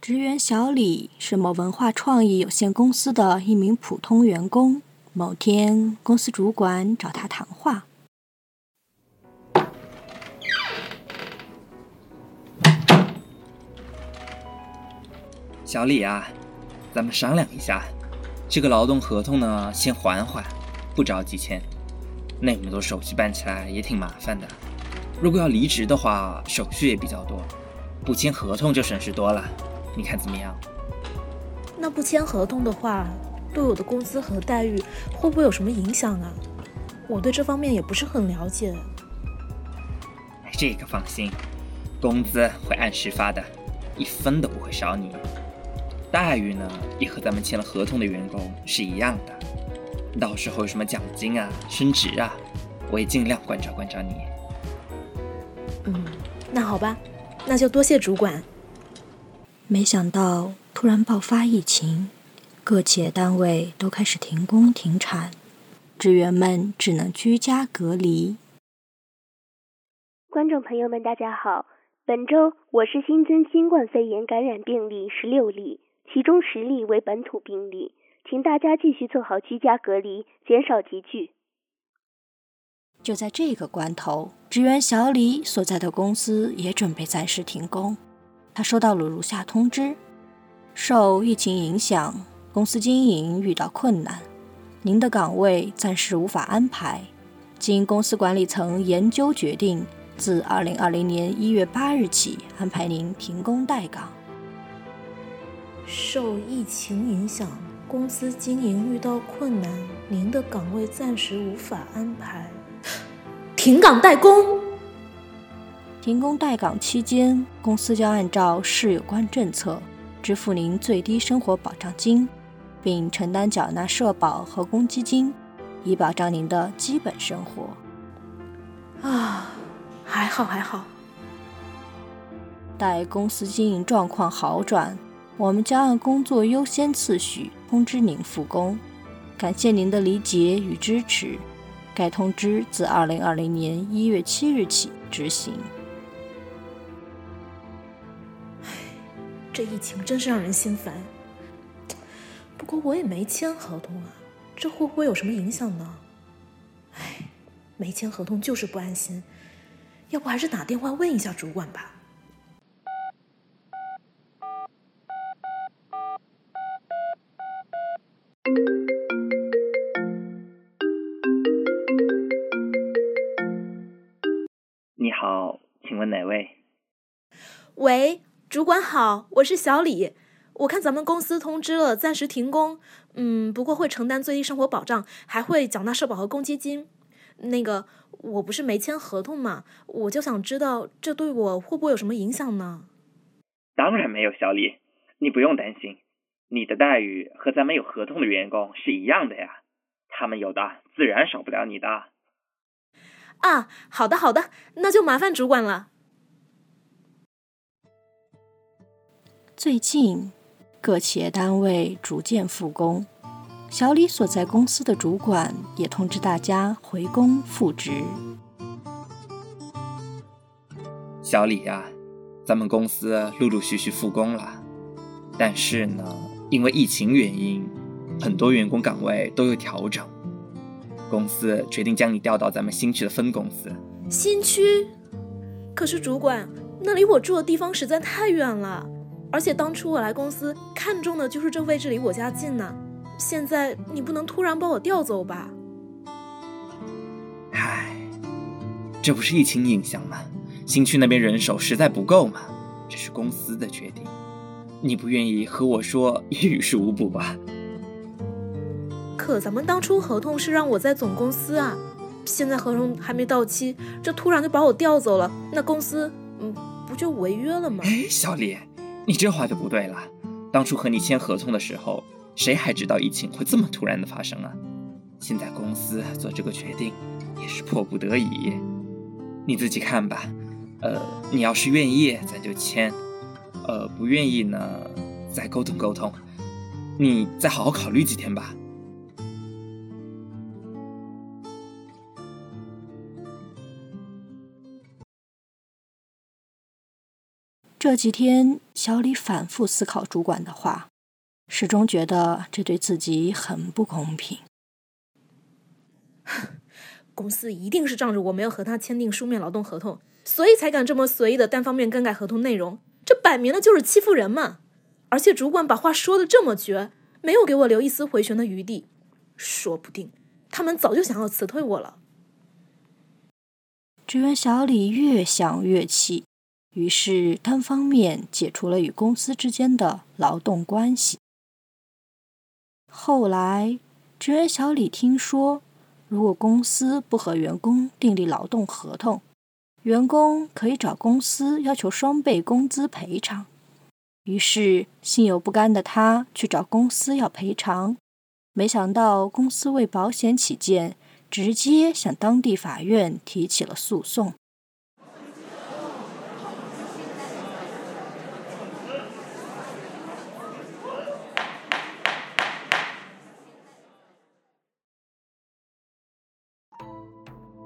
职员小李是某文化创意有限公司的一名普通员工。某天，公司主管找他谈话。小李啊，咱们商量一下，这个劳动合同呢，先缓缓，不着急签。那么多手续办起来也挺麻烦的。如果要离职的话，手续也比较多，不签合同就省事多了。你看怎么样？那不签合同的话，对我的工资和待遇会不会有什么影响啊？我对这方面也不是很了解。这个放心，工资会按时发的，一分都不会少你。待遇呢，也和咱们签了合同的员工是一样的。到时候有什么奖金啊、升职啊，我也尽量关照关照你。嗯，那好吧，那就多谢主管。没想到突然爆发疫情，各企业单位都开始停工停产，职员们只能居家隔离。观众朋友们，大家好，本周我市新增新冠肺炎感染病例十六例。其中十例为本土病例，请大家继续做好居家隔离，减少集聚。就在这个关头，职员小李所在的公司也准备暂时停工。他收到了如下通知：受疫情影响，公司经营遇到困难，您的岗位暂时无法安排。经公司管理层研究决定，自二零二零年一月八日起安排您停工待岗。受疫情影响，公司经营遇到困难，您的岗位暂时无法安排，停岗待工。停工待岗期间，公司将按照市有关政策支付您最低生活保障金，并承担缴纳社保和公积金，以保障您的基本生活。啊，还好还好。待公司经营状况好转。我们将按工作优先次序通知您复工，感谢您的理解与支持。该通知自二零二零年一月七日起执行。这疫情真是让人心烦。不过我也没签合同啊，这会不会有什么影响呢？唉，没签合同就是不安心，要不还是打电话问一下主管吧。你好，请问哪位？喂，主管好，我是小李。我看咱们公司通知了暂时停工，嗯，不过会承担最低生活保障，还会缴纳社保和公积金。那个，我不是没签合同嘛，我就想知道这对我会不会有什么影响呢？当然没有，小李，你不用担心。你的待遇和咱们有合同的员工是一样的呀，他们有的自然少不了你的。啊，好的好的，那就麻烦主管了。最近，各企业单位逐渐复工，小李所在公司的主管也通知大家回工复职。小李呀，咱们公司陆陆续续复工了，但是呢。因为疫情原因，很多员工岗位都有调整。公司决定将你调到咱们新区的分公司。新区？可是主管，那离我住的地方实在太远了，而且当初我来公司看中的就是这位置离我家近呢。现在你不能突然把我调走吧？唉，这不是疫情影响吗？新区那边人手实在不够嘛，这是公司的决定。你不愿意和我说也于事无补吧？可咱们当初合同是让我在总公司啊，现在合同还没到期，这突然就把我调走了，那公司嗯不就违约了吗？哎，小李，你这话就不对了。当初和你签合同的时候，谁还知道疫情会这么突然的发生啊？现在公司做这个决定也是迫不得已，你自己看吧。呃，你要是愿意，咱就签。呃，不愿意呢，再沟通沟通，你再好好考虑几天吧。这几天，小李反复思考主管的话，始终觉得这对自己很不公平。公司一定是仗着我没有和他签订书面劳动合同，所以才敢这么随意的单方面更改合同内容。这摆明了就是欺负人嘛！而且主管把话说的这么绝，没有给我留一丝回旋的余地，说不定他们早就想要辞退我了。职员小李越想越气，于是单方面解除了与公司之间的劳动关系。后来，职员小李听说，如果公司不和员工订立劳动合同，员工可以找公司要求双倍工资赔偿。于是，心有不甘的他去找公司要赔偿，没想到公司为保险起见。直接向当地法院提起了诉讼。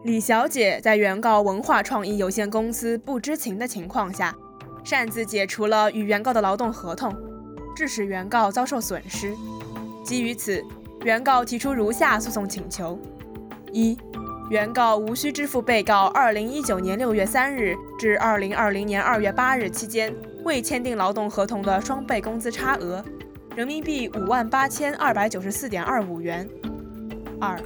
李小姐在原告文化创意有限公司不知情的情况下，擅自解除了与原告的劳动合同，致使原告遭受损失。基于此，原告提出如下诉讼请求。一、原告无需支付被告二零一九年六月三日至二零二零年二月八日期间未签订劳动合同的双倍工资差额，人民币五万八千二百九十四点二五元。二、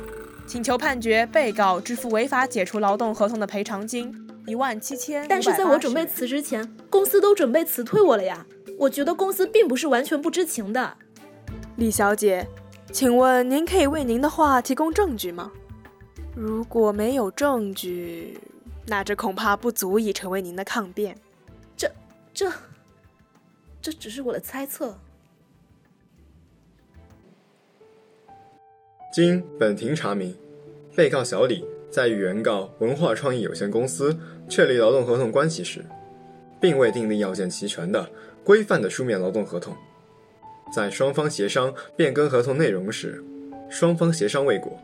请求判决被告支付违法解除劳动合同的赔偿金一万七千。但是在我准备辞职前，公司都准备辞退我了呀！我觉得公司并不是完全不知情的。李小姐，请问您可以为您的话提供证据吗？如果没有证据，那这恐怕不足以成为您的抗辩。这、这、这只是我的猜测。经本庭查明，被告小李在与原告文化创意有限公司确立劳动合同关系时，并未订立要件齐全的规范的书面劳动合同。在双方协商变更合同内容时，双方协商未果。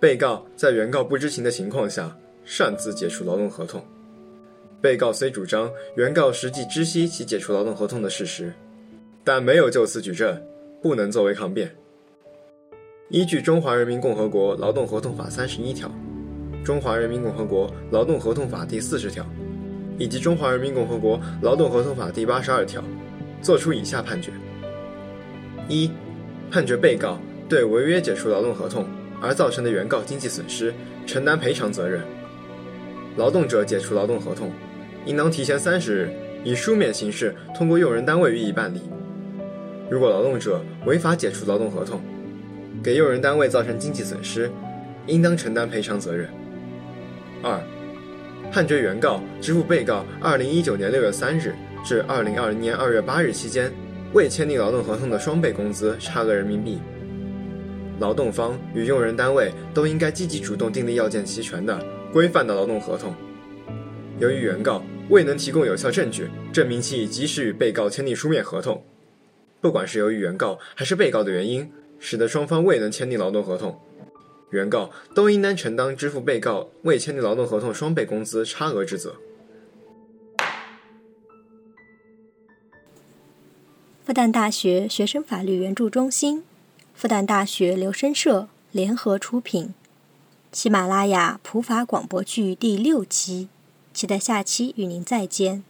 被告在原告不知情的情况下擅自解除劳动合同。被告虽主张原告实际知悉其解除劳动合同的事实，但没有就此举证，不能作为抗辩。依据《中华人民共和国劳动合同法》三十一条，《中华人民共和国劳动合同法》第四十条，以及《中华人民共和国劳动合同法》第八十二条，作出以下判决：一、判决被告对违约解除劳动合同。而造成的原告经济损失承担赔偿责任。劳动者解除劳动合同，应当提前三十日以书面形式通过用人单位予以办理。如果劳动者违法解除劳动合同，给用人单位造成经济损失，应当承担赔偿责任。二、判决原告支付被告二零一九年六月三日至二零二零年二月八日期间未签订劳动合同的双倍工资差额人民币。劳动方与用人单位都应该积极主动订立要件齐全的规范的劳动合同。由于原告未能提供有效证据证明其已及时与被告签订书面合同，不管是由于原告还是被告的原因，使得双方未能签订劳动合同，原告都应当承担支付被告未签订劳动合同双倍工资差额之责。复旦大学学生法律援助中心。复旦大学留声社联合出品，喜马拉雅普法广播剧第六期，期待下期与您再见。